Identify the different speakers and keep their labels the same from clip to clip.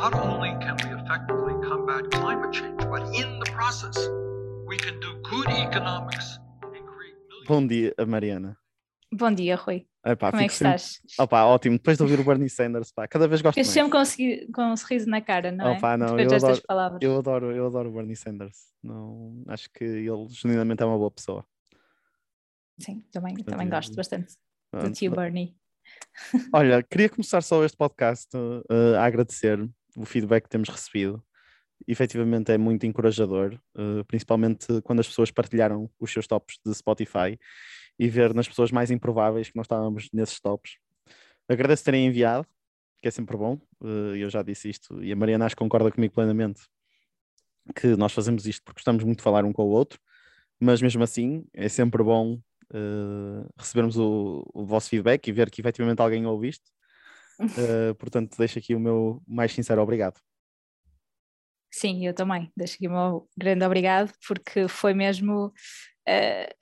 Speaker 1: not only can we effectively combat climate change, but in the process, we can do good economics and create millions.
Speaker 2: Bom dia, Mariana.
Speaker 3: Bom dia, Rui.
Speaker 2: Epá,
Speaker 3: Como é que
Speaker 2: sempre-
Speaker 3: estás?
Speaker 2: Opa, ótimo. Depois de ouvir o Bernie Sanders, pá, cada vez gosto mais.
Speaker 3: sempre com, um sorri- com um sorriso na cara, não é?
Speaker 2: Opa, não,
Speaker 3: Depois
Speaker 2: eu
Speaker 3: destas
Speaker 2: adoro-
Speaker 3: palavras.
Speaker 2: Eu adoro, eu adoro o Bernie Sanders. Não, acho que ele genuinamente é uma boa pessoa.
Speaker 3: Sim, também,
Speaker 2: Portanto,
Speaker 3: também
Speaker 2: eu-
Speaker 3: gosto bastante do tio Bernie.
Speaker 2: Olha, queria começar só este podcast uh, a agradecer o feedback que temos recebido. Efetivamente é muito encorajador, uh, principalmente quando as pessoas partilharam os seus tops de Spotify e ver nas pessoas mais improváveis que nós estávamos nesses tops. Agradeço terem enviado, que é sempre bom. uh, eu já disse isto e a Mariana acho que concorda comigo plenamente que nós fazemos isto porque gostamos muito de falar um com o outro, mas mesmo assim é sempre bom uh, recebermos o, o vosso feedback e ver que efetivamente alguém ouve isto. Uh, portanto, deixo aqui o meu mais sincero obrigado.
Speaker 3: Sim, eu também. Deixo aqui o meu grande obrigado, porque foi mesmo. eh,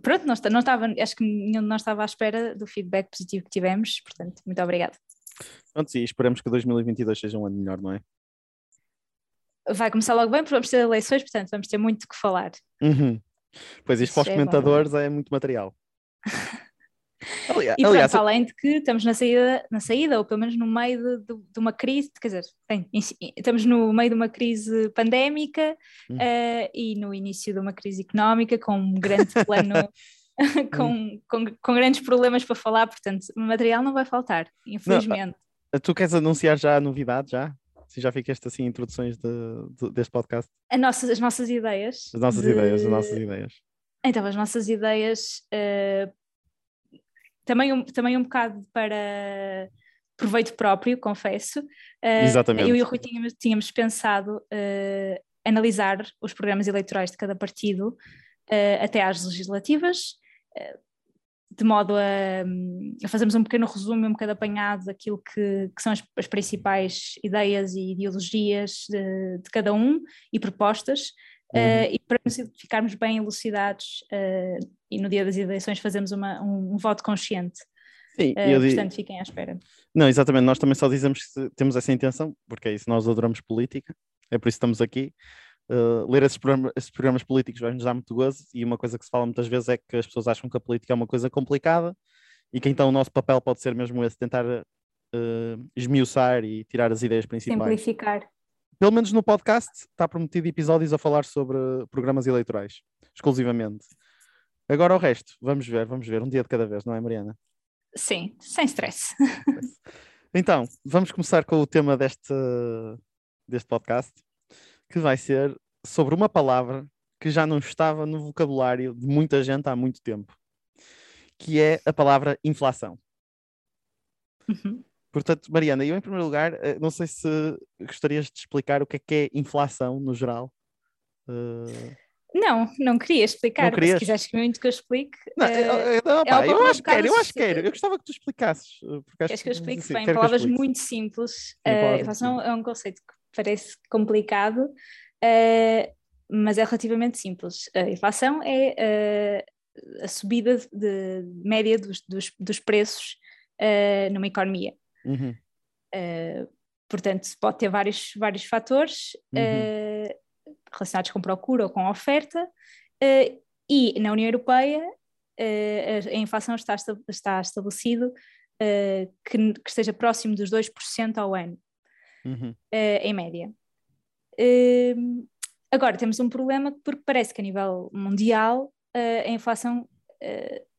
Speaker 3: pronto, não, não estava, acho que nenhum de nós estava à espera do feedback positivo que tivemos, portanto, muito obrigado.
Speaker 2: Pronto, e esperamos que 2022 seja um ano melhor, não é?
Speaker 3: Vai começar logo bem, porque vamos ter eleições, portanto, vamos ter muito que falar.
Speaker 2: Uhum. Pois isto para os
Speaker 3: é
Speaker 2: comentadores é muito material. Aliás,
Speaker 3: E
Speaker 2: aliás,
Speaker 3: pronto, além de que estamos na saída, na saída ou pelo menos no meio de, de- de uma crise, quer dizer, bem, estamos no meio de uma crise pandémica
Speaker 2: Hum.
Speaker 3: eh, e no início de uma crise económica com um grande plano, com, com, com grandes problemas para falar, portanto, material não vai faltar, infelizmente.
Speaker 2: tu queres anunciar já a novidade, já? Se já ficaste assim introduções de, de- deste podcast?
Speaker 3: Nossas, as nossas ideias.
Speaker 2: As nossas
Speaker 3: de-
Speaker 2: ideias, as nossas ideias.
Speaker 3: Então, as nossas ideias eh, também, um, também um bocado para proveito próprio, confesso. Eh,
Speaker 2: Exatamente.
Speaker 3: Eu e o Rui tínhamos, tínhamos pensado eh, analisar os programas eleitorais de cada partido eh, até às legislativas, de modo a, a fazermos um pequeno resumo, um bocado apanhado daquilo que, que são as, as principais ideias e ideologias de, de cada um e propostas. Eh, e para ficarmos bem elucidados eh, e no dia das eleições fazemos uma- um, um voto consciente.
Speaker 2: Sim, di-
Speaker 3: portanto, fiquem à espera.
Speaker 2: Não, exatamente, nós também só dizemos que temos essa intenção, porque é isso, nós adoramos política, é por isso que estamos aqui. Uh, ler esses, programa- esses programas políticos vai nos dar muito gozo, e uma coisa que se fala muitas vezes é que as pessoas acham que a política é uma coisa complicada, e que então o nosso papel pode ser mesmo esse, tentar uh, esmiuçar e tirar as ideias principais.
Speaker 3: Simplificar.
Speaker 2: Pelo menos no podcast está prometido episódios a falar sobre programas eleitorais, exclusivamente. Agora o resto, vamos ver, vamos ver, um dia de cada vez, não é, Mariana?
Speaker 3: Sim, sem stress.
Speaker 2: Então, vamos começar com o tema deste, deste podcast, que vai ser sobre uma palavra que já não estava no vocabulário de muita gente há muito tempo, que é a palavra inflação.
Speaker 3: Uhum.
Speaker 2: Portanto, Mariana, eu em primeiro lugar, eh, não sei se gostarias de explicar o que é que é inflação no geral. Eh,
Speaker 3: Não, não queria explicar,
Speaker 2: Não querias?
Speaker 3: se quiseres que muito que eu explique,
Speaker 2: não,
Speaker 3: eh,
Speaker 2: eh, eh, não,
Speaker 3: é
Speaker 2: pá,
Speaker 3: uma-
Speaker 2: eu acho que quero, eu acho que quero. Eu gostava que tu explicasses. Porque acho
Speaker 3: queres que eu explique
Speaker 2: sim,
Speaker 3: bem,
Speaker 2: que eu
Speaker 3: palavras muito simples.
Speaker 2: Sim, palavras
Speaker 3: inflação é um conceito que parece complicado, eh, mas é relativamente simples. A inflação é eh, a subida de média dos, dos, dos preços numa economia.
Speaker 2: Uhum,
Speaker 3: Uh, portanto, pode ter vários, vários fatores
Speaker 2: Uhum.
Speaker 3: uh, relacionados com procura ou com oferta, uh, e na União Europeia a, inflação está, está estabelecido que, que esteja próximo dos 2% ao ano,
Speaker 2: uhum.
Speaker 3: uh, em média. Agora, temos um problema porque parece que a nível mundial a inflação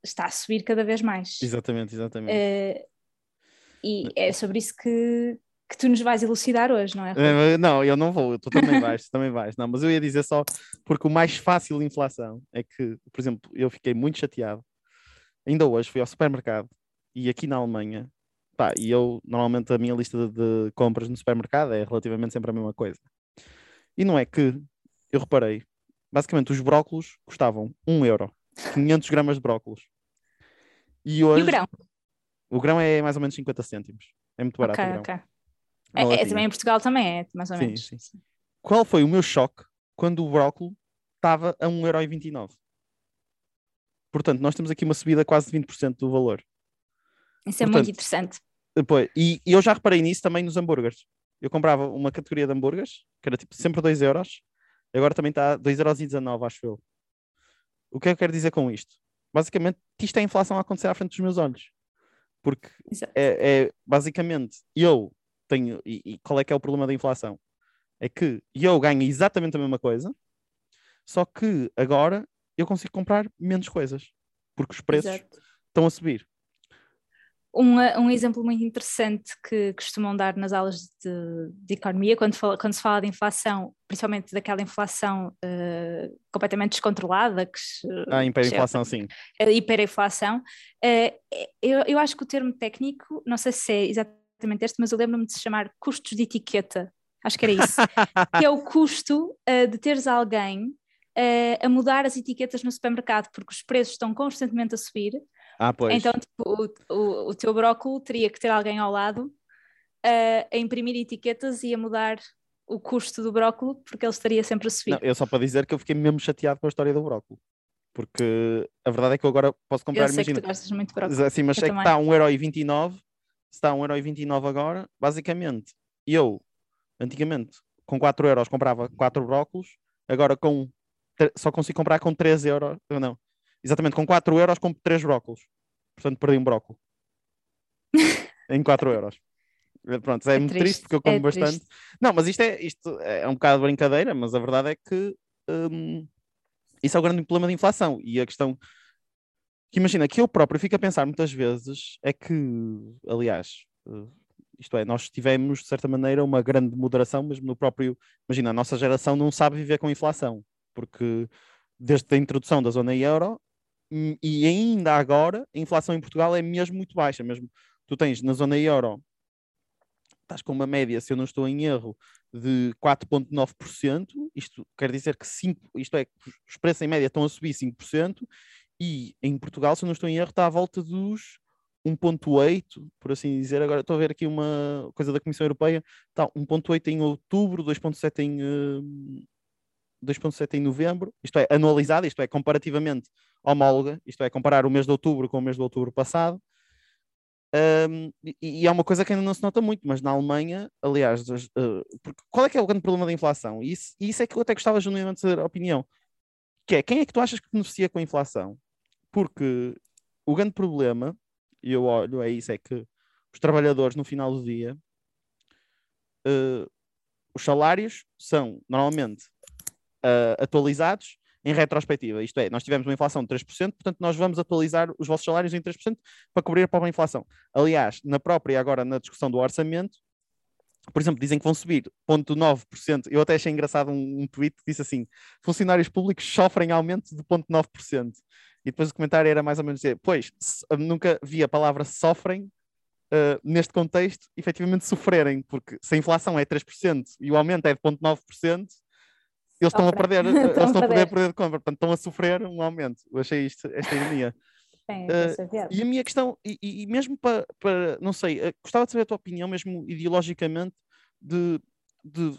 Speaker 3: está a subir cada vez mais.
Speaker 2: Exatamente, exatamente.
Speaker 3: E é sobre isso que, que tu nos vais elucidar hoje, não é? Rui?
Speaker 2: Eh, Não, eu não vou, tu também vais, tu também vais. Não, mas eu ia dizer só porque o mais fácil de inflação é que, por exemplo, eu fiquei muito chateado. Ainda hoje fui ao supermercado e aqui na Alemanha, pá, e eu normalmente a minha lista de, compras no supermercado é relativamente sempre a mesma coisa. E não é que eu reparei, basicamente os brócolos custavam 1 euro, 500 gramas de brócolos. E
Speaker 3: E
Speaker 2: hoje
Speaker 3: o grão?
Speaker 2: O grão é mais ou menos 50 cêntimos. É muito barato
Speaker 3: Ok, ok. É, é,
Speaker 2: latinha.
Speaker 3: também em Portugal também é, mais ou
Speaker 2: Sim,
Speaker 3: menos.
Speaker 2: sim. Qual foi o meu choque quando o brócolo estava a 1,29€? Portanto, nós temos aqui uma subida quase de 20% do valor.
Speaker 3: Isso é
Speaker 2: Portanto,
Speaker 3: muito interessante.
Speaker 2: Depois, e, e eu já reparei nisso também nos hambúrgueres. eu comprava uma categoria de hambúrgueres, que era tipo sempre 2 euros, agora também está 2,19€, acho eu. O que é que eu quero dizer com isto? Basicamente, isto é a inflação a acontecer à frente dos meus olhos. Porque é, é, basicamente eu tenho. E, e, qual é que é o problema da inflação? É que eu ganho exatamente a mesma coisa, só que agora eu consigo comprar menos coisas, porque os preços Exato. estão a subir.
Speaker 3: Um, um exemplo muito interessante que costumam dar nas aulas de, de economia, quando, fala, quando se fala de inflação, principalmente daquela inflação uh, completamente descontrolada. Que,
Speaker 2: ah, hiperinflação, sim.
Speaker 3: Hiperinflação. Uh, eu, eu acho que o termo técnico, não sei se é exatamente este, mas eu lembro-me de se chamar custos de etiqueta. Acho que era isso. que é o custo uh, de teres alguém a mudar as etiquetas no supermercado, porque os preços estão constantemente a subir
Speaker 2: ah, pois.
Speaker 3: Então, tipo, o, o, o teu brócolo teria que ter alguém ao lado uh, a imprimir etiquetas e a mudar o custo do brócolo, porque ele estaria sempre a subir.
Speaker 2: Não, eu só para dizer que eu fiquei mesmo chateado com a história do brócolo. Porque a verdade é que eu agora posso comprar,
Speaker 3: eu sei imagina. Que tu gostas muito de brócolo.
Speaker 2: Assim, mas eu sei também. que está a 1,29€, se está a 1,29€ agora, basicamente, eu, antigamente, com 4 euros comprava 4 brócolos, agora com só consigo comprar com 3 euros, não, Exatamente, com 4 euros compro 3 brócolos. Portanto, perdi um brócolo. em 4 euros. Pronto, é, é muito triste, triste porque eu como é bastante. Triste. Não, mas isto é, isto é um bocado de brincadeira, mas a verdade é que hum, isso é o grande problema da inflação. E a questão que imagina que eu próprio fico a pensar muitas vezes é que, aliás, eh, isto é, nós tivemos de certa maneira uma grande moderação, mesmo no próprio. Imagina, a nossa geração não sabe viver com inflação, porque desde a introdução da zona euro e ainda agora a inflação em Portugal é mesmo muito baixa. Mesmo tu tens na zona euro, estás com uma média, se eu não estou em erro, de 4,9%. Isto quer dizer que 5, isto é, os preços em média estão a subir 5%, e em Portugal, se eu não estou em erro, está à volta dos 1.8, por assim dizer. Agora estou a ver aqui uma coisa da Comissão Europeia, está 1.8 em outubro, 2.7 em, 2.7 em novembro, isto é, anualizada, isto é, comparativamente homóloga, isto é, comparar o mês de outubro com o mês de outubro passado. Um, e, e, é uma coisa que ainda não se nota muito, mas na Alemanha, aliás, uh, qual é que é o grande problema da inflação? E isso, isso é que eu até gostava genuinamente de saber a opinião. Que é, quem é que tu achas que beneficia com a inflação? Porque o grande problema, e eu olho, é isso, é que os trabalhadores no final do dia, uh, os salários são normalmente uh, atualizados em retrospectiva. Isto é, nós tivemos uma inflação de 3%, portanto, nós vamos atualizar os vossos salários em 3% para cobrir a própria inflação. Aliás, na própria, agora na discussão do orçamento, por exemplo, dizem que vão subir 0,9%. Eu até achei engraçado um, um, tweet que disse assim: funcionários públicos sofrem aumento de 0,9%. E depois o comentário era mais ou menos dizer: pois, nunca vi a palavra sofrem uh, neste contexto, efetivamente sofrerem, porque se a inflação é 3% e o aumento é de 0,9%, eles estão a perder, eles estão a perder poder de compra, portanto estão a sofrer um aumento. Eu achei isto, esta ironia.
Speaker 3: Sim, uh,
Speaker 2: e a minha questão, e, e mesmo para, para, não sei, uh, gostava de saber a tua opinião, mesmo ideologicamente, de, de,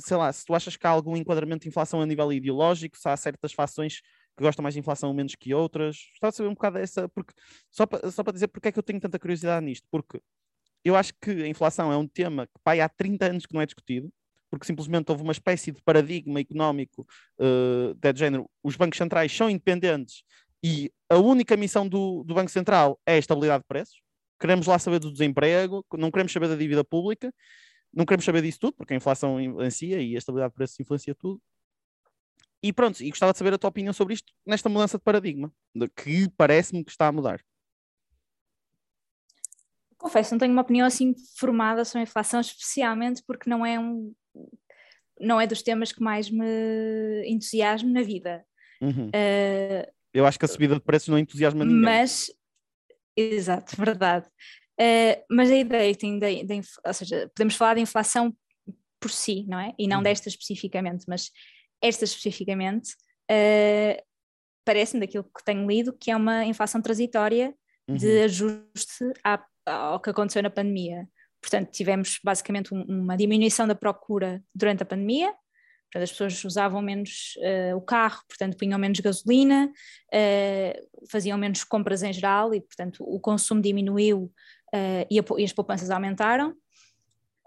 Speaker 2: sei lá, se tu achas que há algum enquadramento de inflação a nível ideológico, se há certas fações que gostam mais de inflação menos que outras. Gostava de saber um bocado dessa, porque, só para, só para dizer porque é que eu tenho tanta curiosidade nisto, porque eu acho que a inflação é um tema que pai, há 30 anos que não é discutido, porque simplesmente houve uma espécie de paradigma económico uh, de género. Os bancos centrais são independentes e a única missão do, do Banco Central é a estabilidade de preços. Queremos lá saber do desemprego, não queremos saber da dívida pública, não queremos saber disso tudo, porque a inflação influencia e a estabilidade de preços influencia tudo. E pronto, e gostava de saber a tua opinião sobre isto, nesta mudança de paradigma, que parece-me que está a mudar.
Speaker 3: Confesso, não tenho uma opinião assim formada sobre a inflação, especialmente porque não é um, não é dos temas que mais me entusiasma na vida.
Speaker 2: Uhum. Uh, eu acho que a subida de preços não entusiasma ninguém.
Speaker 3: Mas, exato, verdade. Uh, mas a ideia tem, ou seja, podemos falar de inflação por si, não é? E não uhum. desta especificamente, mas esta especificamente uh, parece-me daquilo que tenho lido que é uma inflação transitória uhum. de ajuste à, ao que aconteceu na pandemia. Portanto, tivemos basicamente um, uma diminuição da procura durante a pandemia, portanto, as pessoas usavam menos uh, o carro, portanto, punham menos gasolina, uh, faziam menos compras em geral e, portanto, o consumo diminuiu uh, e, a, e, as poupanças aumentaram.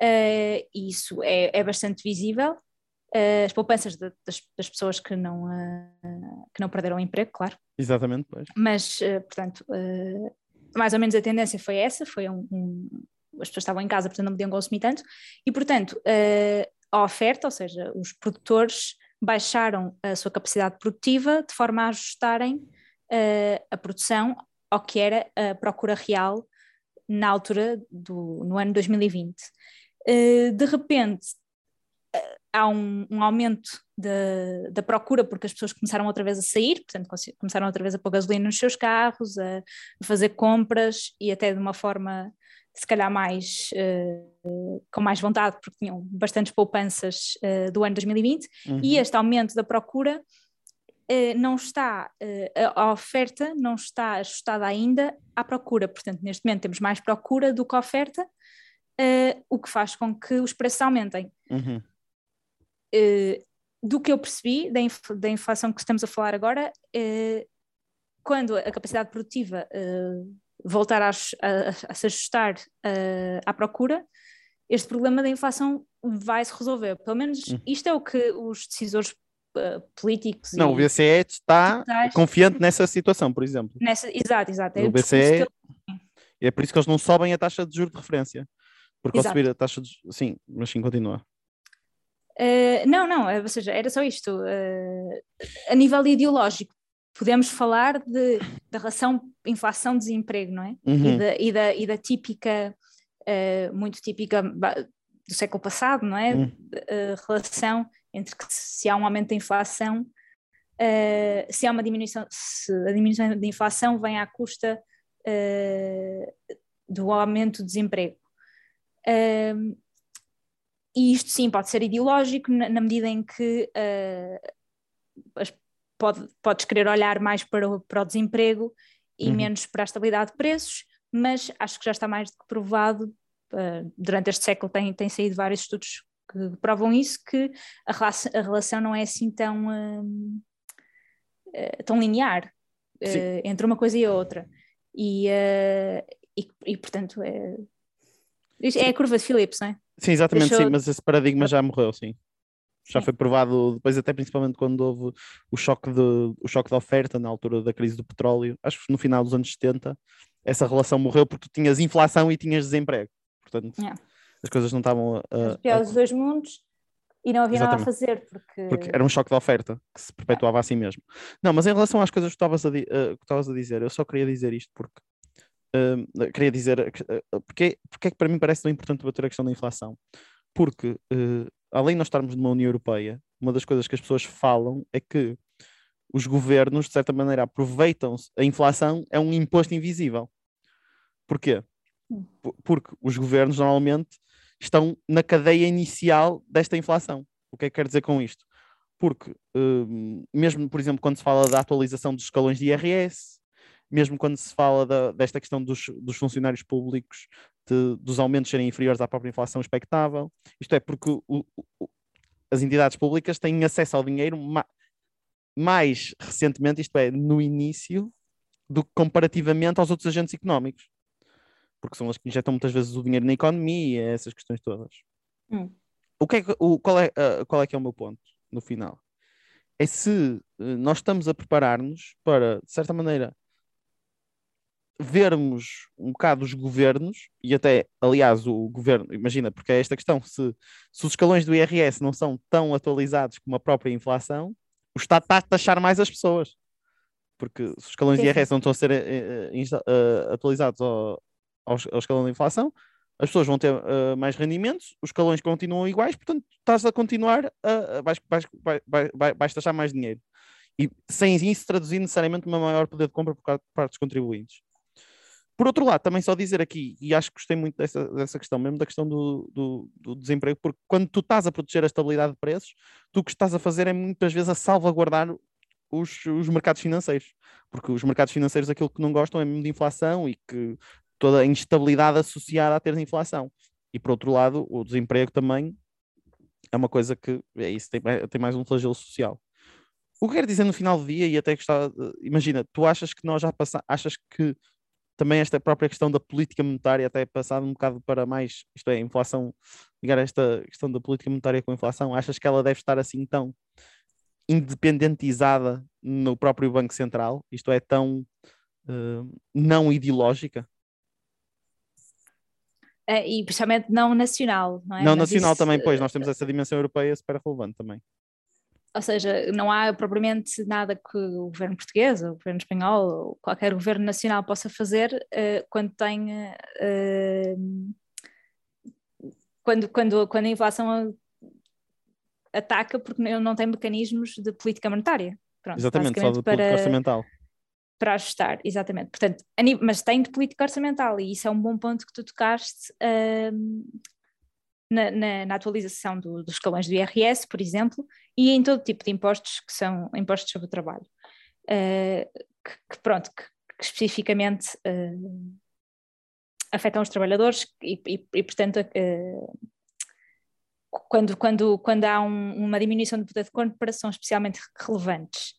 Speaker 3: e isso é, é bastante visível. As poupanças de, das, das, pessoas que não, que não perderam o emprego, claro.
Speaker 2: Exatamente, pois.
Speaker 3: Mas, portanto, mais ou menos a tendência foi essa, foi um, um, as pessoas estavam em casa, portanto não podiam consumir tanto, e portanto a oferta, ou seja, os produtores baixaram a sua capacidade produtiva de forma a ajustarem uh, a produção ao que era a procura real na altura do no ano 2020. Uh, eh, de repente há um, um aumento da procura porque as pessoas começaram outra vez a sair, portanto começaram outra vez a pôr gasolina nos seus carros, a fazer compras e até de uma forma se calhar mais uh, com mais vontade, porque tinham bastantes poupanças uh, do ano 2020, uhum. e este aumento da procura uh, não está, a oferta não está ajustada ainda à procura, portanto, neste momento temos mais procura do que oferta, o que faz com que os preços aumentem.
Speaker 2: Uhum.
Speaker 3: do que eu percebi da, inf da inflação que estamos a falar agora, quando a capacidade produtiva voltar a, a, a se ajustar uh, à procura, este problema da inflação vai se resolver. Pelo menos hum. isto é o que os decisores uh, políticos.
Speaker 2: Não, o BCE está confiante nessa situação, por exemplo.
Speaker 3: Nessa, exato, exato. É
Speaker 2: o BCE. É por isso que eles não sobem a taxa de juros de referência. Porque ao subir a taxa de. Sim, mas sim, continua.
Speaker 3: Uh, não, não, ou seja, era só isto. Uh, a nível ideológico, podemos falar de, da relação inflação-desemprego, não é?
Speaker 2: Uhum.
Speaker 3: E, da, e, da, e, da, típica, uh, muito típica do século passado, não é? Uhum. Uh, relação entre que se há um aumento da inflação, uh, se há uma diminuição, se a diminuição da inflação vem à custa do aumento do desemprego. e isto sim pode ser ideológico na, na medida em que as pode, podes querer olhar mais para o, para o desemprego e uhum. menos para a estabilidade de preços, mas acho que já está mais do que provado, uh, durante este século tem, tem saído vários estudos que provam isso, que a, relação, a relação não é assim tão, uh, uh, tão linear entre uma coisa e a outra. E, e, e, portanto, é, é a curva de Phillips, não é?
Speaker 2: Sim, exatamente, Deixou... sim, mas esse paradigma já morreu, sim já foi provado depois até principalmente quando houve o choque de, o choque de oferta na altura da crise do petróleo, acho que no final dos anos 70 essa relação morreu porque tu tinhas inflação e tinhas desemprego, portanto yeah. as coisas não estavam a,
Speaker 3: Os piores dos dois mundos e não havia Exatamente. nada a fazer porque...
Speaker 2: porque era um choque de oferta que se perpetuava assim mesmo. Não, mas em relação às coisas que estavas a, uh, a dizer, eu só queria dizer isto porque uh, queria dizer uh, porque, porque é que para mim parece tão importante bater a questão da inflação porque uh, além de nós estarmos numa União Europeia, uma das coisas que as pessoas falam é que os governos, de certa maneira, aproveitam-se. A inflação é um imposto invisível. Porquê? Hum. Porque os governos normalmente estão na cadeia inicial desta inflação. O que é que quer dizer com isto? Porque, hum, mesmo, por exemplo, quando se fala da atualização dos escalões de IRS, mesmo quando se fala da, desta questão dos, dos funcionários públicos, de, dos aumentos serem inferiores à própria inflação expectável. Isto é porque o, o, as entidades públicas têm acesso ao dinheiro ma, mais recentemente, isto é, no início, do que comparativamente aos outros agentes económicos. Porque são as que injetam muitas vezes o dinheiro na economia, essas questões todas.
Speaker 3: Hum.
Speaker 2: O que é, o, qual, é, uh, qual é que é o meu ponto no final? É se uh, nós estamos a preparar-nos para, de certa maneira, vermos um bocado os governos, e até, aliás, o governo, imagina, porque é esta questão, se, se os escalões do IRS não são tão atualizados como a própria inflação, o Estado está a taxar mais as pessoas. Porque se os escalões do IRS não estão a ser uh, uh, atualizados ao, ao, ao, escalão da inflação, as pessoas vão ter uh, mais rendimentos, os escalões continuam iguais, portanto estás a continuar, a, vais, vais, vais, vais taxar mais dinheiro. E sem isso traduzir necessariamente uma maior poder de compra por parte dos contribuintes. Por outro lado, também só dizer aqui, e acho que gostei muito dessa, dessa questão, mesmo da questão do, do, do, desemprego, porque quando tu estás a proteger a estabilidade de preços, tu o que estás a fazer é muitas vezes a salvaguardar os, os mercados financeiros, porque os mercados financeiros aquilo que não gostam é mesmo de inflação e que toda a instabilidade associada a ter inflação. E por outro lado, o desemprego também é uma coisa que é isso, tem, tem mais um flagelo social. O que quero dizer no final do dia, e até gostava, imagina, tu achas que nós já passamos, achas que também esta própria questão da política monetária, até passado um bocado para mais, isto é, inflação, ligar esta questão da política monetária com a inflação, achas que ela deve estar assim tão independentizada no próprio Banco Central, isto é, tão uh, não ideológica?
Speaker 3: É, e principalmente não nacional, não é?
Speaker 2: Não Mas nacional isso, também, pois, nós temos essa dimensão europeia super relevante também.
Speaker 3: Ou seja, não há propriamente nada que o governo português, ou o governo espanhol, ou qualquer governo nacional possa fazer uh, quando tem. Uh, quando, quando, quando a inflação ataca porque não tem mecanismos de política monetária.
Speaker 2: Pronto, Exatamente, só de para, política orçamental.
Speaker 3: Para ajustar, exatamente. Portanto, mas tem de política orçamental e isso é um bom ponto que tu tocaste uh, na, na, na, atualização do, dos escalões do IRS, por exemplo, e em todo tipo de impostos que são impostos sobre o trabalho. Uh, que, que, pronto, que, que especificamente uh, afetam os trabalhadores e, e, e portanto, uh, quando, quando, quando há um, uma diminuição do poder de compra, são especialmente relevantes.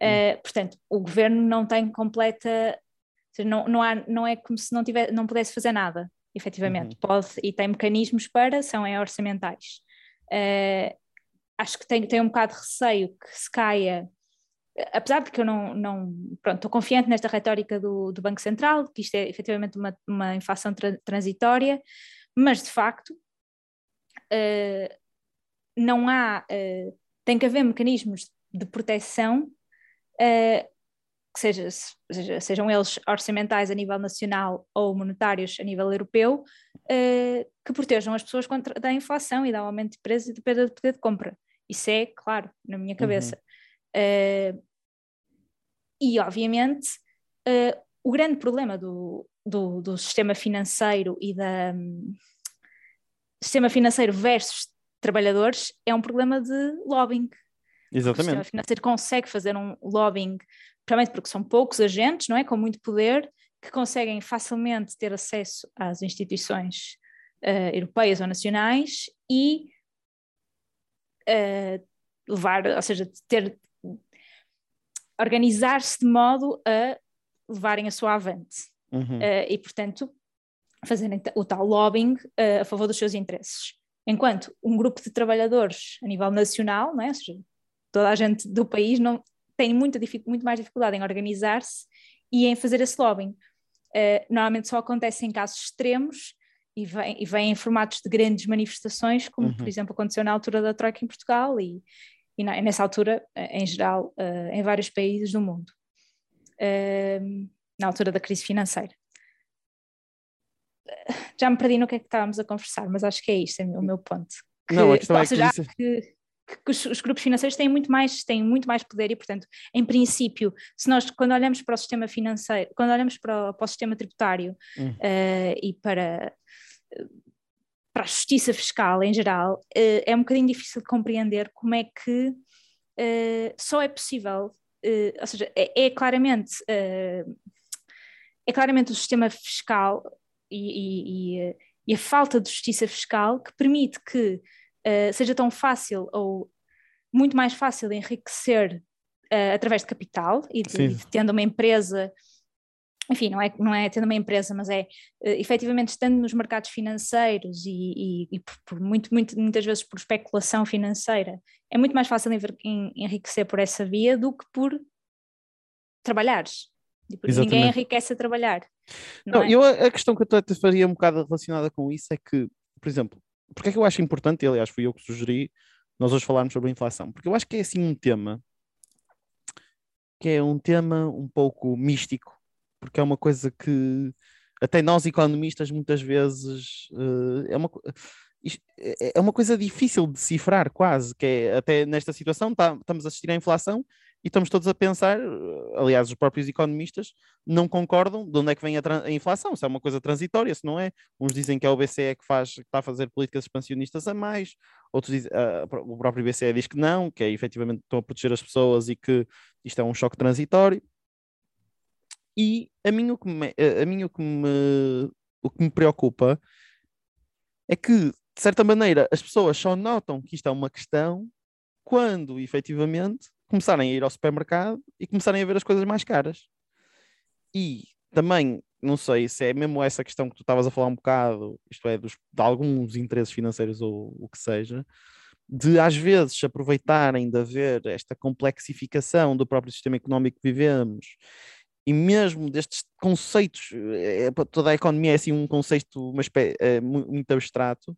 Speaker 3: Uh, portanto, o governo não tem completa. Não, não, há, não é como se não, tiver, não pudesse fazer nada, efetivamente. Uhum. Pode e tem mecanismos para, são é orçamentais. Uh, acho que tem, tem um bocado de receio que se caia, apesar de que eu não, não pronto, estou confiante nesta retórica do, do Banco Central, que isto é efetivamente uma, uma inflação tra transitória, mas de facto uh, não há, uh, tem que haver mecanismos de proteção, uh, que seja, seja, sejam eles orçamentais a nível nacional ou monetários a nível europeu, que protejam as pessoas contra da inflação e do aumento de preços e de perda de poder de compra. Isso é claro na minha uhum. cabeça. Uhum. e, obviamente, o grande problema do, do, do sistema financeiro e da, sistema financeiro versus trabalhadores é um problema de lobbying.
Speaker 2: Exatamente. O
Speaker 3: sistema financeiro consegue fazer um lobbying, principalmente porque são poucos agentes, não é? Com muito poder, que conseguem facilmente ter acesso às instituições uh, europeias ou nacionais e uh, levar, ou seja, ter organizar-se de modo a levarem a sua avante. Uhum. Uh, e, portanto, fazerem o tal lobbying a favor dos seus interesses. Enquanto um grupo de trabalhadores a nível nacional, não é? ou seja, toda a gente do país não, tem muita, muito mais dificuldade em organizar-se e em fazer esse lobbying. Uh, normalmente só acontece em casos extremos e vem, e vem em formatos de grandes manifestações, como uhum. por exemplo aconteceu na altura da Troika em Portugal e, e na, nessa altura, em geral, uh, em vários países do mundo, uh, na altura da crise financeira já me perdi no que é que estávamos a conversar, mas acho que é isto, é o meu ponto.
Speaker 2: Que, não, a questão é que,
Speaker 3: que, que os, os, grupos financeiros têm muito mais têm muito mais poder e portanto em princípio se nós quando olhamos para o sistema financeiro quando olhamos para o, para o sistema tributário uh, e para para a justiça fiscal em geral uh, é um bocadinho difícil de compreender como é que uh, só é possível ou seja é, é claramente é claramente o sistema fiscal e, e, e, a falta de justiça fiscal que permite que uh, seja tão fácil ou muito mais fácil enriquecer uh, através de capital e de, de, tendo uma empresa, enfim, não é, não é tendo uma empresa, mas é uh, efetivamente estando nos mercados financeiros e, e, e por muito, muito, muitas vezes por especulação financeira, é muito mais fácil enriquecer por essa via do que por trabalhares. Tipo, ninguém enriquece a trabalhar.
Speaker 2: Não, não é? eu, a questão que eu até faria um bocado relacionada com isso é que, por exemplo, porque é que eu acho importante, e aliás fui eu que sugeri, nós hoje falarmos sobre a inflação, porque eu acho que é assim um tema que é um tema um pouco místico, porque é uma coisa que até nós economistas muitas vezes uh, é uma é, é uma coisa difícil de decifrar quase, que é até nesta situação tá, estamos a assistir à inflação e estamos todos a pensar, aliás, os próprios economistas não concordam de onde é que vem a, a, inflação, se é uma coisa transitória, se não é. Uns dizem que é o BCE que, faz, que está a fazer políticas expansionistas a mais, outros dizem, uh, o próprio BCE diz que não, que é efetivamente estão a proteger as pessoas e que isto é um choque transitório. E a mim o que me, a mim, o que me, o que me preocupa é que, de certa maneira, as pessoas só notam que isto é uma questão quando efetivamente começarem a ir ao supermercado e começarem a ver as coisas mais caras. E também não sei se é mesmo essa questão que tu estavas a falar um bocado, isto é, dos, de alguns interesses financeiros ou o que seja, de às vezes aproveitarem de haver esta complexificação do próprio sistema económico que vivemos e mesmo destes conceitos, é, toda a economia é assim um conceito uma é, muito abstrato.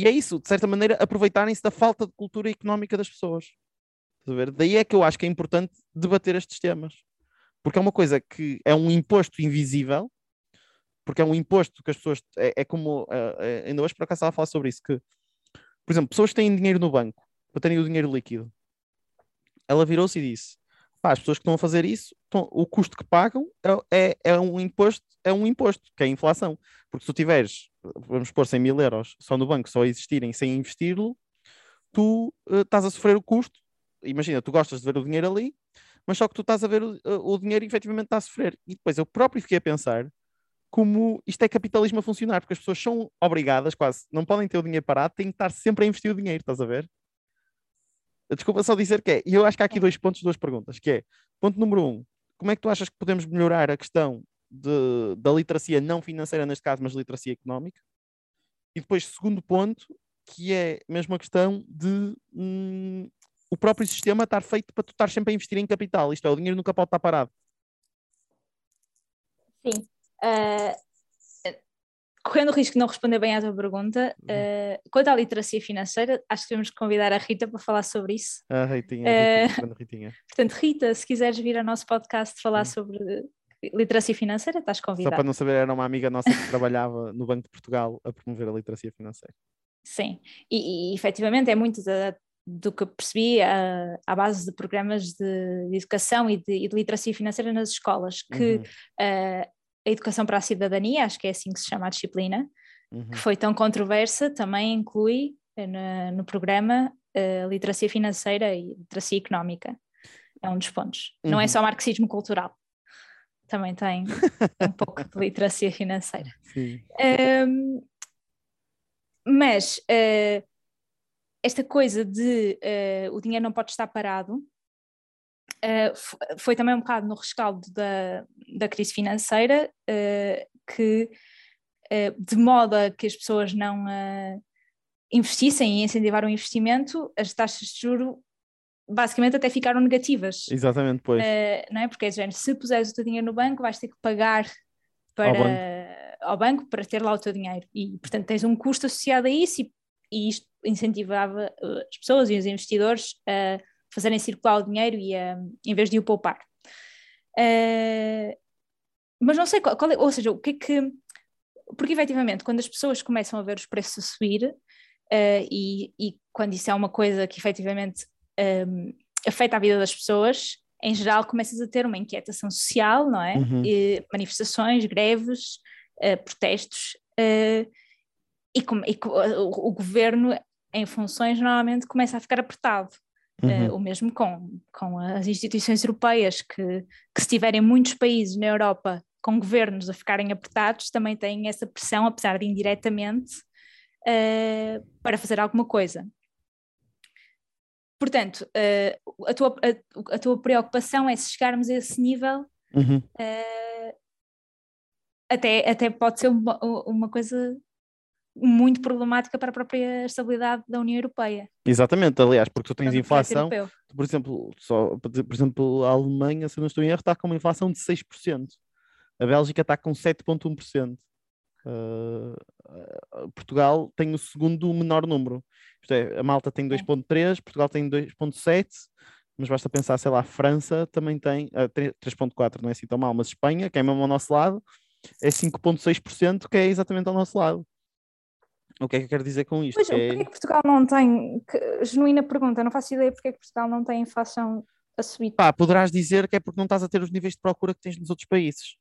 Speaker 2: E é isso, de certa maneira, aproveitarem-se da falta de cultura económica das pessoas. Daí é que eu acho que é importante debater estes temas. Porque é uma coisa que é um imposto invisível, porque é um imposto que as pessoas. É, é como. É, ainda hoje, por acaso, estava a falar sobre isso. Que, por exemplo, pessoas que têm dinheiro no banco, para terem o dinheiro líquido, ela virou-se e disse: Pá, as pessoas que estão a fazer isso, estão, o custo que pagam é, é, é, um imposto, é um imposto, que é a inflação. Porque se tu tiveres, vamos pôr 100 mil euros só no banco, só existirem sem investi-lo, tu uh, estás a sofrer o custo. Imagina, tu gostas de ver o dinheiro ali, mas só que tu estás a ver o, o dinheiro e efetivamente está a sofrer. E depois eu próprio fiquei a pensar como isto é capitalismo a funcionar, porque as pessoas são obrigadas, quase, não podem ter o dinheiro parado, têm que estar sempre a investir o dinheiro, estás a ver? Desculpa só dizer que é, e eu acho que há aqui dois pontos, duas perguntas, que é, ponto número um, como é que tu achas que podemos melhorar a questão de, da literacia não financeira, neste caso, mas literacia económica? E depois, segundo ponto, que é mesmo a questão de hum, o próprio sistema estar feito para tu estar sempre a investir em capital. Isto é, o dinheiro nunca pode estar parado.
Speaker 3: Sim. Uh, correndo o risco de não responder bem à tua pergunta, uh, quanto à literacia financeira, acho que que convidar a Rita para falar sobre isso.
Speaker 2: A Ritinha, uh, Rita, Ritinha.
Speaker 3: Portanto, Rita, se quiseres vir ao nosso podcast falar sobre literacia financeira, estás convidada.
Speaker 2: Só para não saber, era uma amiga nossa que trabalhava no Banco de Portugal a promover a literacia financeira.
Speaker 3: Sim, e, e efetivamente é muito da, do que percebi a, à base de programas de, de educação e de, e de, literacia financeira nas escolas, que uhum. uh, a educação para a cidadania, acho que é assim que se chama a disciplina, uhum. que foi tão controversa, também inclui uh, no, no, programa uh, literacia financeira e literacia económica. É um dos pontos. Uhum. Não é uhum. só marxismo cultural, também tem um pouco de literacia financeira.
Speaker 2: Sim.
Speaker 3: Um, mas uh, esta coisa de uh, o dinheiro não pode estar parado uh, foi também um bocado no rescaldo da, da crise financeira que de modo a que as pessoas não investissem e incentivaram o investimento, as taxas de juro basicamente até ficaram negativas.
Speaker 2: Exatamente, pois.
Speaker 3: não é? Porque é género, se puseres o teu dinheiro no banco, vais ter que pagar para, ao banco. ao, banco. para ter lá o teu dinheiro. E, portanto, tens um custo associado a isso e, e isto incentivava uh, as pessoas e os investidores a fazerem circular o dinheiro e a, em vez de o poupar. Uh, mas não sei qual, qual é, ou seja, o que é que. Porque efetivamente, quando as pessoas começam a ver os preços a subir, uh, e, e, quando isso é uma coisa que efetivamente um, afeta a vida das pessoas, em geral começas a ter uma inquietação social, não é? Uhum. E, manifestações, greves, uh, protestos, uh, e, com, e o, o, governo em funções normalmente começa a ficar apertado. Uhum. Uh, o mesmo com, com as instituições europeias, que, que se tiverem muitos países na Europa com governos a ficarem apertados, também têm essa pressão, apesar de indiretamente, para fazer alguma coisa. Portanto, uh, a, tua, a, a, tua preocupação é se chegarmos a esse nível,
Speaker 2: uhum.
Speaker 3: até, até pode ser uma, uma coisa muito problemática para a própria estabilidade da União Europeia.
Speaker 2: Exatamente, aliás, porque tu tens inflação, por exemplo, só, por exemplo, a Alemanha, se não estou em erro, está com uma inflação de 6%. A Bélgica está com 7,1%. Uh, Portugal tem o segundo menor número. Isto é, a Malta tem 2,3, Portugal tem 2,7, mas basta pensar, sei lá, a França também tem uh, 3,4, não é assim tão mal, mas Espanha, que é mesmo ao nosso lado, é 5,6%, que é exatamente ao nosso lado. O que é que eu quero dizer com isto?
Speaker 3: Pois, é... Porquê que Portugal não tem, que, genuína pergunta, não faço ideia porque é que Portugal não tem inflação a subir.
Speaker 2: Pá, poderás dizer que é porque não estás a ter os níveis de procura que tens nos outros países.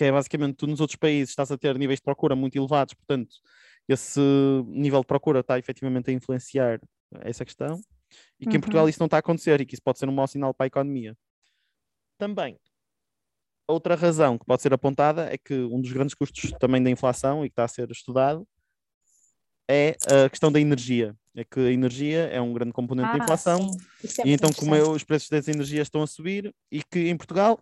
Speaker 2: Que é basicamente, tu nos outros países estás a ter níveis de procura muito elevados, portanto, esse nível de procura está efetivamente a influenciar essa questão. E que uhum. em Portugal isso não está a acontecer e que isso pode ser um mau sinal para a economia. Também, outra razão que pode ser apontada é que um dos grandes custos também da inflação e que está a ser estudado é a questão da energia. É que a energia é um grande componente ah, da inflação. É e então, como é, os preços das energias estão a subir e que em Portugal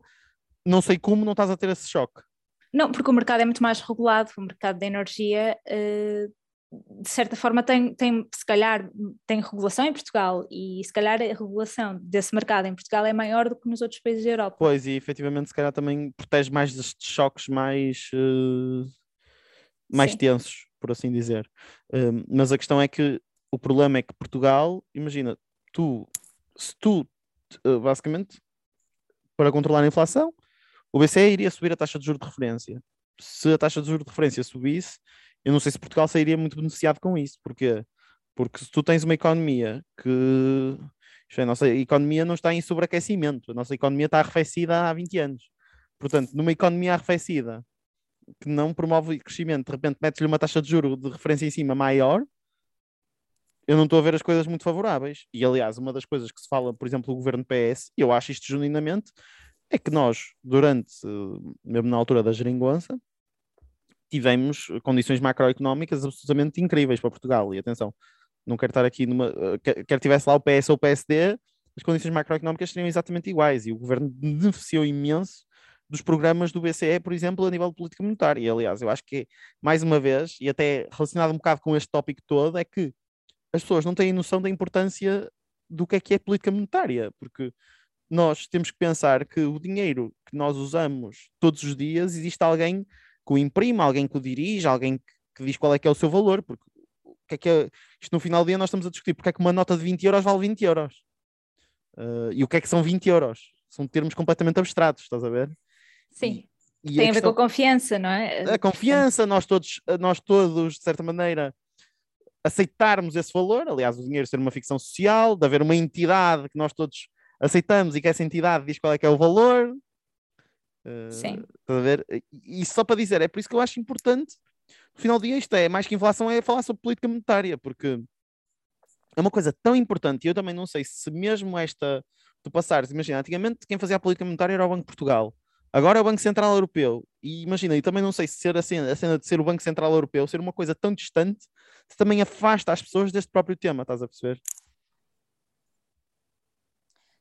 Speaker 2: não sei como não estás a ter esse choque.
Speaker 3: Não, porque o mercado é muito mais regulado, o mercado da energia uh, de certa forma tem, tem, se calhar, tem regulação em Portugal e se calhar a regulação desse mercado em Portugal é maior do que nos outros países da Europa.
Speaker 2: Pois, e efetivamente se calhar também protege mais destes choques mais, uh, mais tensos, por assim dizer. Uh, mas a questão é que o problema é que Portugal, imagina, tu, se tu, uh, basicamente, para controlar a inflação, o BCE iria subir a taxa de juros de referência. Se a taxa de juros de referência subisse, eu não sei se Portugal sairia muito beneficiado com isso. Porquê? Porque se tu tens uma economia que. A nossa economia não está em sobreaquecimento, a nossa economia está arrefecida há 20 anos. Portanto, numa economia arrefecida que não promove crescimento, de repente metes-lhe uma taxa de juro de referência em cima maior, eu não estou a ver as coisas muito favoráveis. E aliás, uma das coisas que se fala, por exemplo, do governo PS, eu acho isto genuinamente, é que nós, durante, mesmo na altura da geringonça, tivemos condições macroeconómicas absolutamente incríveis para Portugal. E atenção, não quero estar aqui numa. Eh, quer, tivesse lá o PS ou o PSD, as condições macroeconómicas seriam exatamente iguais. E o governo beneficiou imenso dos programas do BCE, por exemplo, a nível de política monetária. E, aliás, eu acho que, mais uma vez, e até relacionado um bocado com este tópico todo, é que as pessoas não têm noção da importância do que é que é política monetária, porque nós temos que pensar que o dinheiro que nós usamos todos os dias, existe alguém que o imprime, alguém que o dirige, alguém que, que diz qual é que é o seu valor, porque o que é que é, isto no final do dia nós estamos a discutir porque é que uma nota de 20 euros vale 20 euros. Uh, e o que é que são 20 euros? São termos completamente abstratos, estás a ver?
Speaker 3: Sim. E, e Tem a, questão, ver com a confiança, não é?
Speaker 2: A confiança, nós todos, nós todos, de certa maneira, aceitarmos esse valor, aliás, o dinheiro ser uma ficção social, de haver uma entidade que nós todos aceitamos e que essa entidade diz qual é que é o valor,
Speaker 3: Sim.
Speaker 2: Uh, a ver? E só para dizer, é por isso que eu acho importante, no final do dia, isto é mais que inflação, é falar sobre política monetária, porque é uma coisa tão importante, e eu também não sei se mesmo esta, tu passares, imagina, antigamente quem fazia a política monetária era o Banco de Portugal, agora é o Banco Central Europeu, e imagina, e também não sei se ser a cena, a cena de ser o Banco Central Europeu, ser uma coisa tão distante, se também afasta as pessoas deste próprio tema, estás a perceber?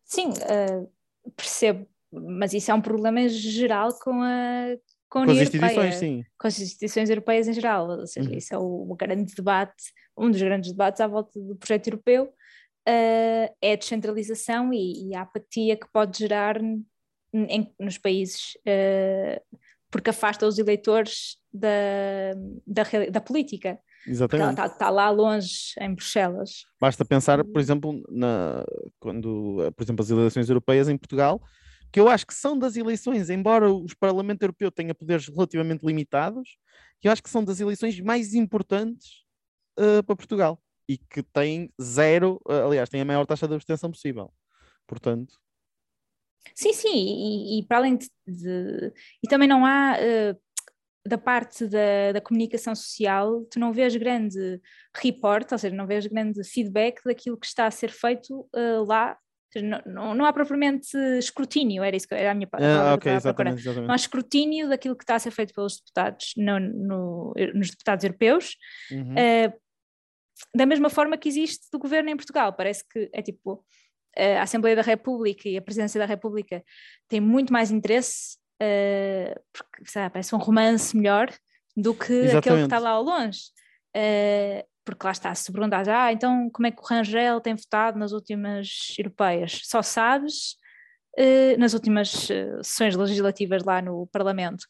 Speaker 3: Sim, uh, percebo mas isso é um problema geral com a
Speaker 2: com, com as instituições, sim.
Speaker 3: Com as instituições europeias em geral, ou seja, uhum. isso é o, o, grande debate, um dos grandes debates à volta do projeto europeu, uh, é a descentralização e, e, a apatia que pode gerar em, nos países, uh, porque afasta os eleitores da, da, da política.
Speaker 2: Exatamente.
Speaker 3: Está, está, lá longe, em Bruxelas.
Speaker 2: Basta pensar, por exemplo, na, quando, por exemplo, as eleições europeias em Portugal, que eu acho que são das eleições, embora o Parlamento Europeu tenha poderes relativamente limitados, que eu acho que são das eleições mais importantes uh, para Portugal e que têm zero, uh, aliás, têm a maior taxa de abstenção possível. Portanto.
Speaker 3: Sim, sim, e, e para além de, de, E também não há. Uh, da parte da, da, comunicação social, tu não vês grande report, ou seja, não vês grande feedback daquilo que está a ser feito uh, lá não, não, não, há propriamente escrutínio, era isso que era a minha
Speaker 2: palavra. Ah, okay, exatamente, exatamente.
Speaker 3: Não há escrutínio daquilo que está a ser feito pelos deputados, no, no, nos deputados europeus, uhum. uh, da mesma forma que existe do governo em Portugal. Parece que é tipo a Assembleia da República e a Presidência da República têm muito mais interesse, uh, porque sabe, parece um romance melhor do que exatamente. aquele que está lá ao longe. Uh, porque lá está, se perguntas, ah, então como é que o Rangel tem votado nas últimas europeias? Só sabes uh, nas últimas sessões legislativas lá no Parlamento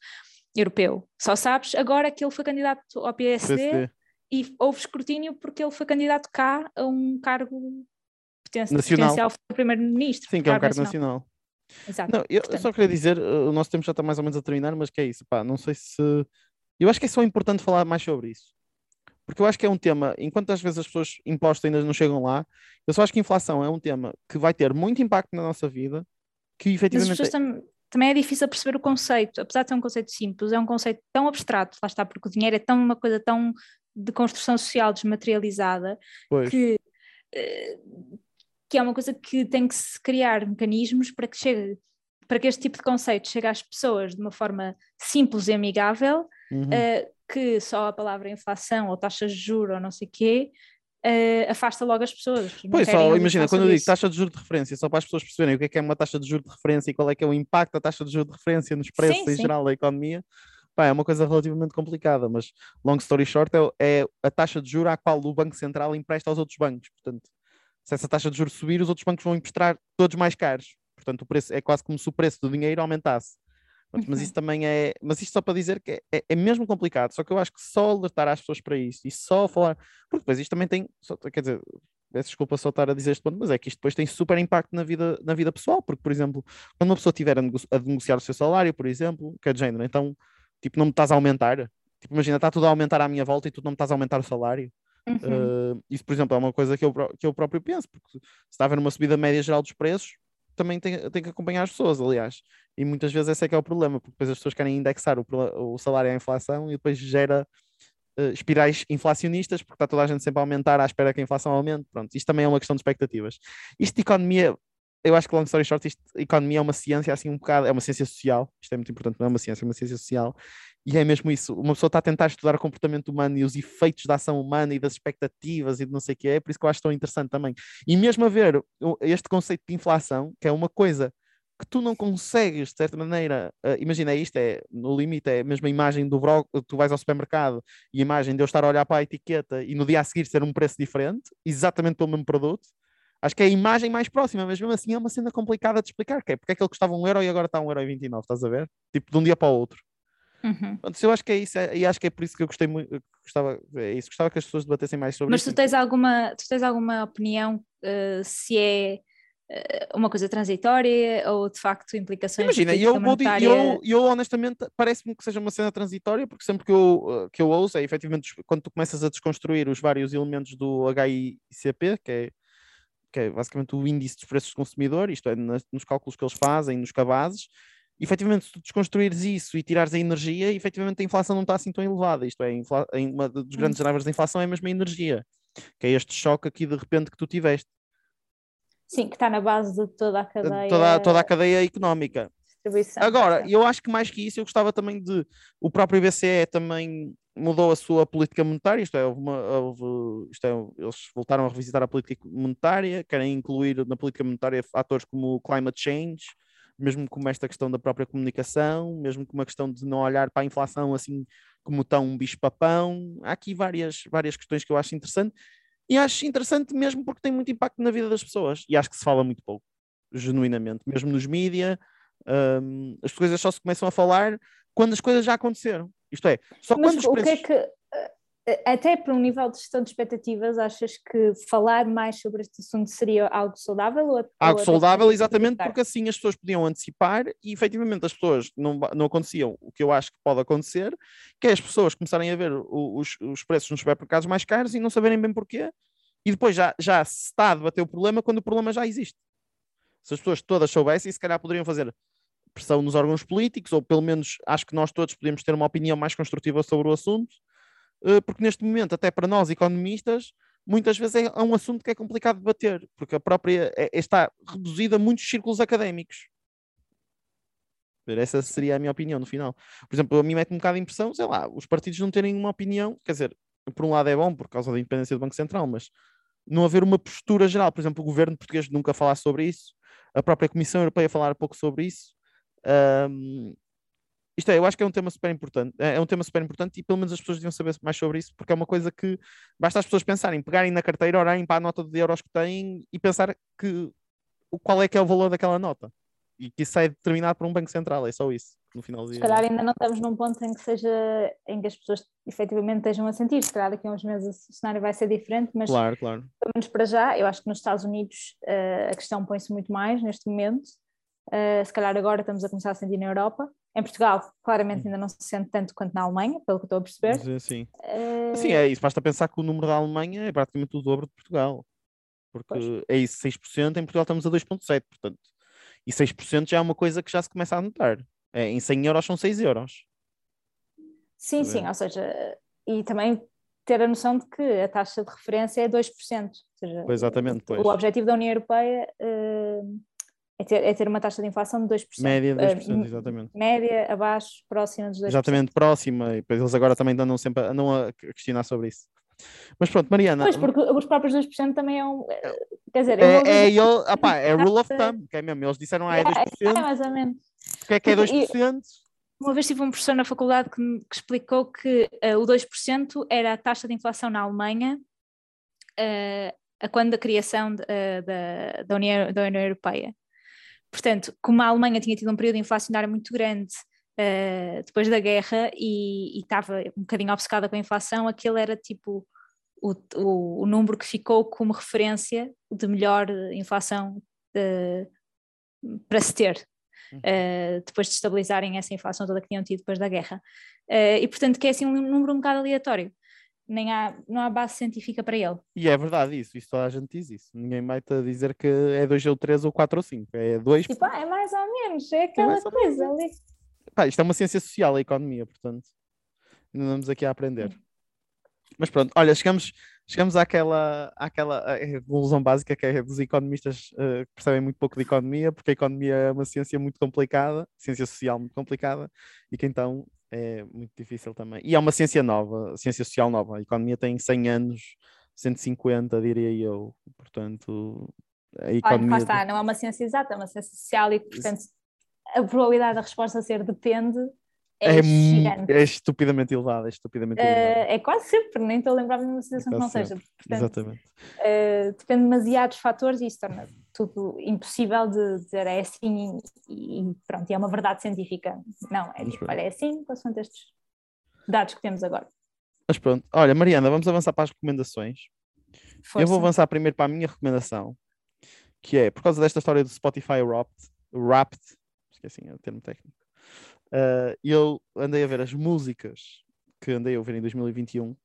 Speaker 3: Europeu. Só sabes agora que ele foi candidato ao PSD, PSD. e houve escrutínio porque ele foi candidato cá a um cargo poten nacional. potencial primeiro-ministro.
Speaker 2: Sim, que é um cargo nacional. nacional.
Speaker 3: Exato.
Speaker 2: Não, eu, eu, só queria dizer, o nosso tempo já está mais ou menos a terminar, mas que é isso, pá, não sei se... Eu acho que é só importante falar mais sobre isso porque eu acho que é um tema, enquanto às vezes as pessoas impostas ainda não chegam lá, eu só acho que a inflação é um tema que vai ter muito impacto na nossa vida, que efetivamente... Mas
Speaker 3: as pessoas tam também é difícil perceber o conceito, apesar de ser um conceito simples, é um conceito tão abstrato, lá está, porque o dinheiro é tão uma coisa tão de construção social desmaterializada
Speaker 2: pois.
Speaker 3: que, eh, que é uma coisa que tem que se criar mecanismos para que chegue para que este tipo de conceito chegue às pessoas de uma forma simples e amigável, uhum. uh, que só a palavra inflação ou taxas de juros ou não sei o quê uh, afasta logo as pessoas.
Speaker 2: Pois, só imagina, quando eu digo taxa de juros de referência, só para as pessoas perceberem o que é que é uma taxa de juros de referência e qual é que é o impacto da taxa de juros de referência nos preços sim, em sim. geral da economia, pá, é uma coisa relativamente complicada, mas long story short é, é a taxa de juros à qual o Banco Central empresta aos outros bancos. Portanto, se essa taxa de juros subir, os outros bancos vão emprestar todos mais caros. Portanto, o preço é quase como se o preço do dinheiro aumentasse. Mas uhum. isso também é. Mas isto só para dizer que é, é, mesmo complicado. Só que eu acho que só alertar as pessoas para isso e só falar. Porque depois isto também tem. Só, quer dizer, peço desculpa só estar a dizer este ponto, mas é que isto depois tem super impacto na vida, na vida pessoal. Porque, por exemplo, quando uma pessoa estiver a, a negociar o seu salário, por exemplo, que é de género, então, tipo, não me estás a aumentar. Tipo, imagina, está tudo a aumentar à minha volta e tu não me estás a aumentar o salário. Uhum. Uh, isso, por exemplo, é uma coisa que eu, que eu próprio penso, porque se está a haver uma subida média geral dos preços, também tem, tem que acompanhar as pessoas, aliás. E muitas vezes esse é que é o problema, porque depois as pessoas querem indexar o, o salário à inflação e depois gera uh, espirais inflacionistas, porque está toda a gente sempre a aumentar à espera que a inflação aumente. Pronto, isto também é uma questão de expectativas. Isto de economia, eu acho que long story short, isto, economia é uma ciência assim um bocado, é uma ciência social, isto é muito importante, não é uma ciência, é uma ciência social, e é mesmo isso, uma pessoa está a tentar estudar o comportamento humano e os efeitos da ação humana e das expectativas e de não sei o que é, por isso que eu acho tão interessante também. E mesmo a ver este conceito de inflação, que é uma coisa que tu não consegues, de certa maneira, uh, imagina isto, é, no limite, é a mesma imagem do brócolis, tu vais ao supermercado e a imagem de eu estar a olhar para a etiqueta e no dia a seguir ser um preço diferente, exatamente pelo mesmo produto, acho que é a imagem mais próxima, mas mesmo assim é uma cena complicada de explicar, que é porque é que ele custava um euro e agora está um euro e 29, estás a ver? Tipo, de um dia para o outro. Uhum. eu acho que é isso, e acho que é por isso que eu gostei muito, gostava, é isso, gostava que as pessoas debatessem mais sobre
Speaker 3: Mas
Speaker 2: isso.
Speaker 3: Mas tu tens alguma, tu tens alguma opinião uh, se é uh, uma coisa transitória ou de facto implicações
Speaker 2: Imagina, eu, monetária... eu, eu honestamente parece-me que seja uma cena transitória, porque sempre que eu, que eu ouço é efetivamente quando tu começas a desconstruir os vários elementos do HICP, que é, que é basicamente o índice dos preços do consumidor, isto é, nas, nos cálculos que eles fazem, nos cabazes, efetivamente, se tu desconstruires isso e tirares a energia, efetivamente a inflação não está assim tão elevada. Isto é, uma dos hum. grandes drivers da inflação é mesmo a energia, que é este choque aqui de repente que tu tiveste.
Speaker 3: Sim, que está na base de toda a cadeia.
Speaker 2: Toda, toda a cadeia económica. Agora, eu acho que mais que isso, eu gostava também de. O próprio BCE também mudou a sua política monetária, isto é, houve uma, houve, isto é, eles voltaram a revisitar a política monetária, querem incluir na política monetária fatores como o climate change, mesmo como esta questão da própria comunicação, mesmo como a questão de não olhar para a inflação assim como tão bicho-papão. Há aqui várias, várias questões que eu acho interessante e acho interessante mesmo porque tem muito impacto na vida das pessoas e acho que se fala muito pouco, genuinamente, mesmo nos mídias. Um, as coisas só se começam a falar quando as coisas já aconteceram. Isto é, só
Speaker 3: Mas
Speaker 2: quando os
Speaker 3: preços... que é que até para um nível de gestão de expectativas, achas que falar mais sobre este assunto seria algo saudável? Ou,
Speaker 2: algo ou saudável, exatamente porque assim as pessoas podiam antecipar e efetivamente as pessoas não, não aconteciam o que eu acho que pode acontecer, que é as pessoas começarem a ver os, os preços nos supermercados mais caros e não saberem bem porquê, e depois já, já se está a debater o problema quando o problema já existe. Se as pessoas todas soubessem, se calhar poderiam fazer pressão nos órgãos políticos, ou pelo menos acho que nós todos podemos ter uma opinião mais construtiva sobre o assunto porque neste momento, até para nós economistas, muitas vezes é um assunto que é complicado de debater, porque a própria é, é, está reduzida a muitos círculos académicos. Essa seria a minha opinião no final. Por exemplo, a mim mete um bocado de impressão, sei lá, os partidos não terem uma opinião, quer dizer, por um lado é bom por causa da independência do Banco Central, mas não haver uma postura geral. Por exemplo, o governo português nunca falar sobre isso, a própria Comissão Europeia falar pouco sobre isso. Um, isto é, eu acho que é um tema super importante, é, é um tema super importante e pelo menos as pessoas deviam saber mais sobre isso, porque é uma coisa que basta as pessoas pensarem, pegarem na carteira, olharem para a nota de euros que têm e pensar que qual é que é o valor daquela nota. E que isso é determinado por um banco central, é só isso. No final do
Speaker 3: dia. Se calhar ainda não estamos num ponto em que seja em que as pessoas efetivamente estejam a sentir. Se calhar daqui a uns meses o cenário vai ser diferente, mas
Speaker 2: claro, claro.
Speaker 3: pelo menos para já, eu acho que nos Estados Unidos uh, a questão põe-se muito mais neste momento. Uh, se calhar agora estamos a começar a sentir na Europa. Em Portugal, claramente ainda não se sente tanto quanto na Alemanha, pelo que estou a perceber.
Speaker 2: Sim. Uh... Sim, é isso. Basta pensar que o número da Alemanha é praticamente o dobro de Portugal. Porque pois. é isso, 6%, em Portugal estamos a 2,7%, portanto. E 6% já é uma coisa que já se começa a notar. É, em 100 euros são 6 euros.
Speaker 3: Sim, sim, ou seja, e também ter a noção de que a taxa de referência é 2%. Ou seja,
Speaker 2: pois exatamente, pois.
Speaker 3: O objetivo da União Europeia uh, é ter, é ter uma taxa de inflação de 2%.
Speaker 2: Média de 2%, uh, exatamente.
Speaker 3: Média, abaixo, próxima dos 2%.
Speaker 2: Exatamente, próxima. E depois eles agora também andam sempre andam a questionar sobre isso. Mas pronto, Mariana.
Speaker 3: Pois, porque os próprios 2% também é um. eh, Quer dizer,
Speaker 2: É, é, ele, opá, é rule of thumb, que é mesmo. Eles disseram, ah, é
Speaker 3: É,
Speaker 2: 2%.
Speaker 3: é mais ou menos.
Speaker 2: O que é que é
Speaker 3: E-
Speaker 2: 2%?
Speaker 3: Uma vez tive um professor na faculdade que, que explicou que eh, o 2% era a taxa de inflação na Alemanha eh, a quando da criação de, eh, da, da, União, da União Europeia. Portanto, como a Alemanha tinha tido um período inflacionário muito grande eh, depois da guerra e, e estava um bocadinho obcecada com a inflação, aquele era tipo o, o, o número que ficou como referência de melhor inflação eh, para se ter. Uh, depois de estabilizarem essa inflação toda que tinham tido depois da guerra. Uh, e portanto que é assim um número um bocado aleatório. Nem há, não há base científica para ele.
Speaker 2: E é verdade isso, isso toda a gente diz isso. Ninguém vai-te a dizer que é 2 ou 3 ou 4 ou 5, é 2.
Speaker 3: Tipo, ah, é mais ou menos, é aquela
Speaker 2: mais ou
Speaker 3: coisa ali.
Speaker 2: Pá, isto é uma ciência social, a economia, portanto. Ainda andamos aqui a aprender. Mas pronto, olha, chegamos, chegamos àquela, àquela conclusão básica que é dos economistas eh, que percebem muito pouco de economia, porque a economia é uma ciência muito complicada, ciência social muito complicada, e que então é muito difícil também. E é uma ciência nova, ciência social nova. A economia tem 100 anos, 150, diria eu. Portanto, a
Speaker 3: Olha,
Speaker 2: economia.
Speaker 3: lá está, não é uma ciência exata, é uma ciência social e portanto a probabilidade da resposta ser depende é,
Speaker 2: é,
Speaker 3: gigante.
Speaker 2: é estupidamente elevada, é estupidamente elevada.
Speaker 3: Uh, é quase sempre, nem estou a lembrar-me de uma situação que não
Speaker 2: quase
Speaker 3: seja. Portanto,
Speaker 2: Exatamente.
Speaker 3: uh, depende de demasiados fatores e isso torna tudo impossível de dizer é assim e, e pronto, e é uma verdade científica. Não, é tipo, olha, é assim, quais são estes dados que temos agora?
Speaker 2: Mas pronto, olha, Mariana, vamos avançar para as recomendações.
Speaker 3: Força.
Speaker 2: Eu vou avançar primeiro para a minha recomendação, que é por causa desta história do Spotify Wrapped, Wrapped esqueci é o termo técnico. uh, eu andei a ver as músicas que andei a ouvir em 2021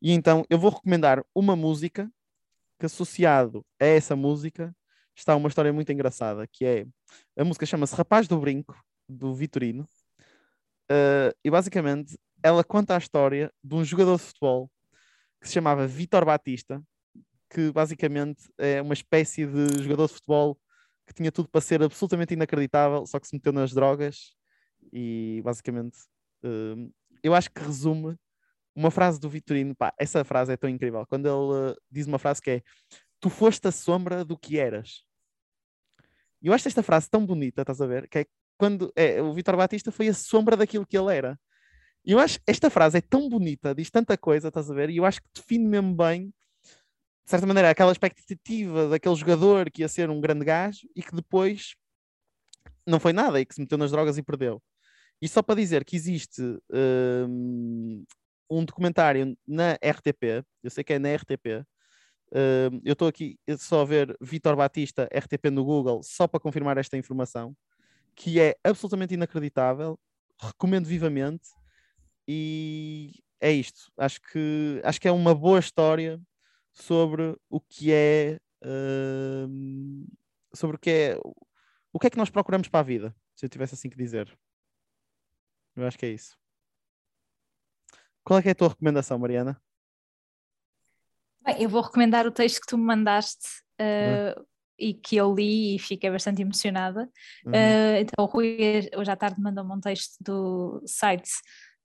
Speaker 2: e então eu vou recomendar uma música que associado a essa música está uma história muito engraçada, que é a música chama-se Rapaz do Brinco, do Vitorino, uh, e basicamente ela conta a história de um jogador de futebol que se chamava Vitor Batista, que basicamente é uma espécie de jogador de futebol que tinha tudo para ser absolutamente inacreditável, só que se meteu nas drogas e basicamente hum, eu acho que resume uma frase do Vitorino, pá, essa frase é tão incrível, quando ele uh, diz uma frase que é tu foste a sombra do que eras. E eu acho esta frase tão bonita, estás a ver? Que é quando é, o Vitor Batista foi a sombra daquilo que ele era. E eu acho esta frase é tão bonita, diz tanta coisa, estás a ver? E eu acho que define mesmo bem de certa maneira, aquela expectativa daquele jogador que ia ser um grande gajo e que depois não foi nada e que se meteu nas drogas e perdeu. E só para dizer que existe um, um documentário na RTP, eu sei que é na RTP, um, eu estou aqui só a ver Vitor Batista RTP no Google só para confirmar esta informação, que é absolutamente inacreditável, recomendo vivamente e é isto. Acho que, acho que é uma boa história sobre o que é uh, sobre o que é o que é que nós procuramos para a vida, se eu tivesse assim que dizer. Eu acho que é isso. Qual é é a tua recomendação, Mariana?
Speaker 3: Bem, eu vou recomendar o texto que tu me mandaste uh,
Speaker 2: Uhum.
Speaker 3: e que eu li e fiquei bastante emocionada.
Speaker 2: Uhum.
Speaker 3: Uh, então, o Rui, hoje à tarde, mandou-me um texto do site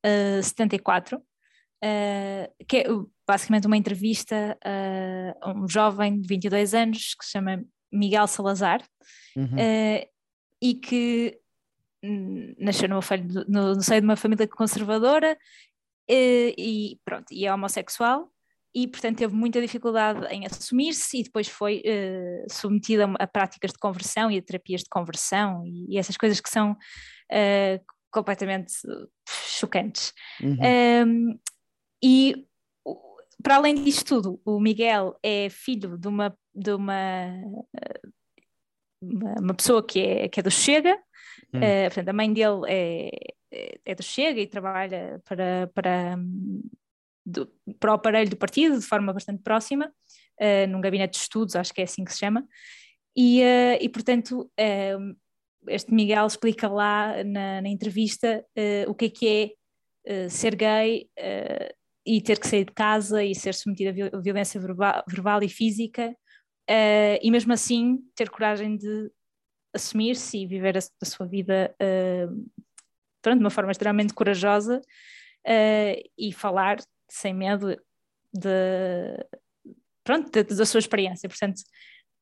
Speaker 3: uh, 74, uh, que é basicamente uma entrevista a um jovem de 22 anos que se chama Miguel Salazar
Speaker 2: Uhum.
Speaker 3: uh, e que nasceu numa, no, no seio de uma família conservadora eh, e pronto, e é homossexual e portanto teve muita dificuldade em assumir-se e depois foi eh, submetida a, práticas de conversão e a terapias de conversão e, e essas coisas que são eh, completamente chocantes.
Speaker 2: Uhum.
Speaker 3: Um, e para além disto tudo, o Miguel é filho de uma, de uma, uma, pessoa que é, que é do Chega,
Speaker 2: Hum.
Speaker 3: eh, portanto, a mãe dele é, é- é do Chega e trabalha para, para, do- para o aparelho do partido de forma bastante próxima, eh, num gabinete de estudos, acho que é assim que se chama, e, eh, e portanto, eh, este Miguel explica lá na, na entrevista o que é que é ser gay e ter que sair de casa e ser submetido a viol- violência verbal, verbal e física, e mesmo assim ter coragem de assumir-se e viver a, a sua vida pronto, de uma forma extremamente corajosa eh, e falar sem medo de, pronto, de, da sua experiência. Portanto,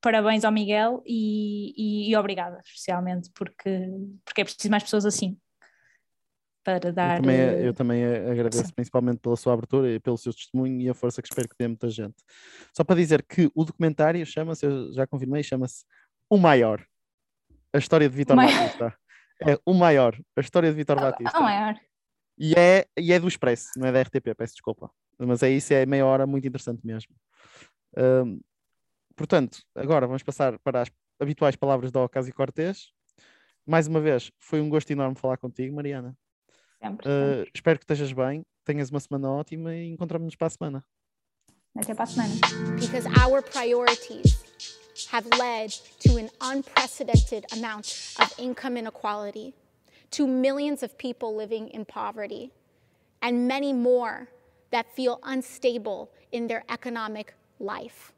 Speaker 3: parabéns ao Miguel e, e, e, obrigada, especialmente, porque, porque é preciso mais pessoas assim. Para dar.
Speaker 2: Eu também, eu também agradeço sim. principalmente pela sua abertura e pelo seu testemunho e a força que espero que dê muita gente. Só para dizer que o documentário chama-se, eu já confirmei, chama-se O Maior. A história de Vitor Batista. É o maior, a história de Vitor Batista.
Speaker 3: O maior.
Speaker 2: E é, e é do Expresso, não é da RTP, peço desculpa. Mas é isso, é meia hora muito interessante mesmo. Um, portanto, agora vamos passar para as habituais palavras da Ocasio Cortez. Mais uma vez, foi um gosto enorme falar contigo, Mariana.
Speaker 3: Sempre, uh,
Speaker 2: sempre. espero que estejas bem, tenhas uma semana ótima e encontramos-nos para a semana.
Speaker 3: Até para a semana.
Speaker 4: Because our priorities have led to an unprecedented amount of income inequality, to millions of people living in poverty, and many more that feel unstable in their economic life.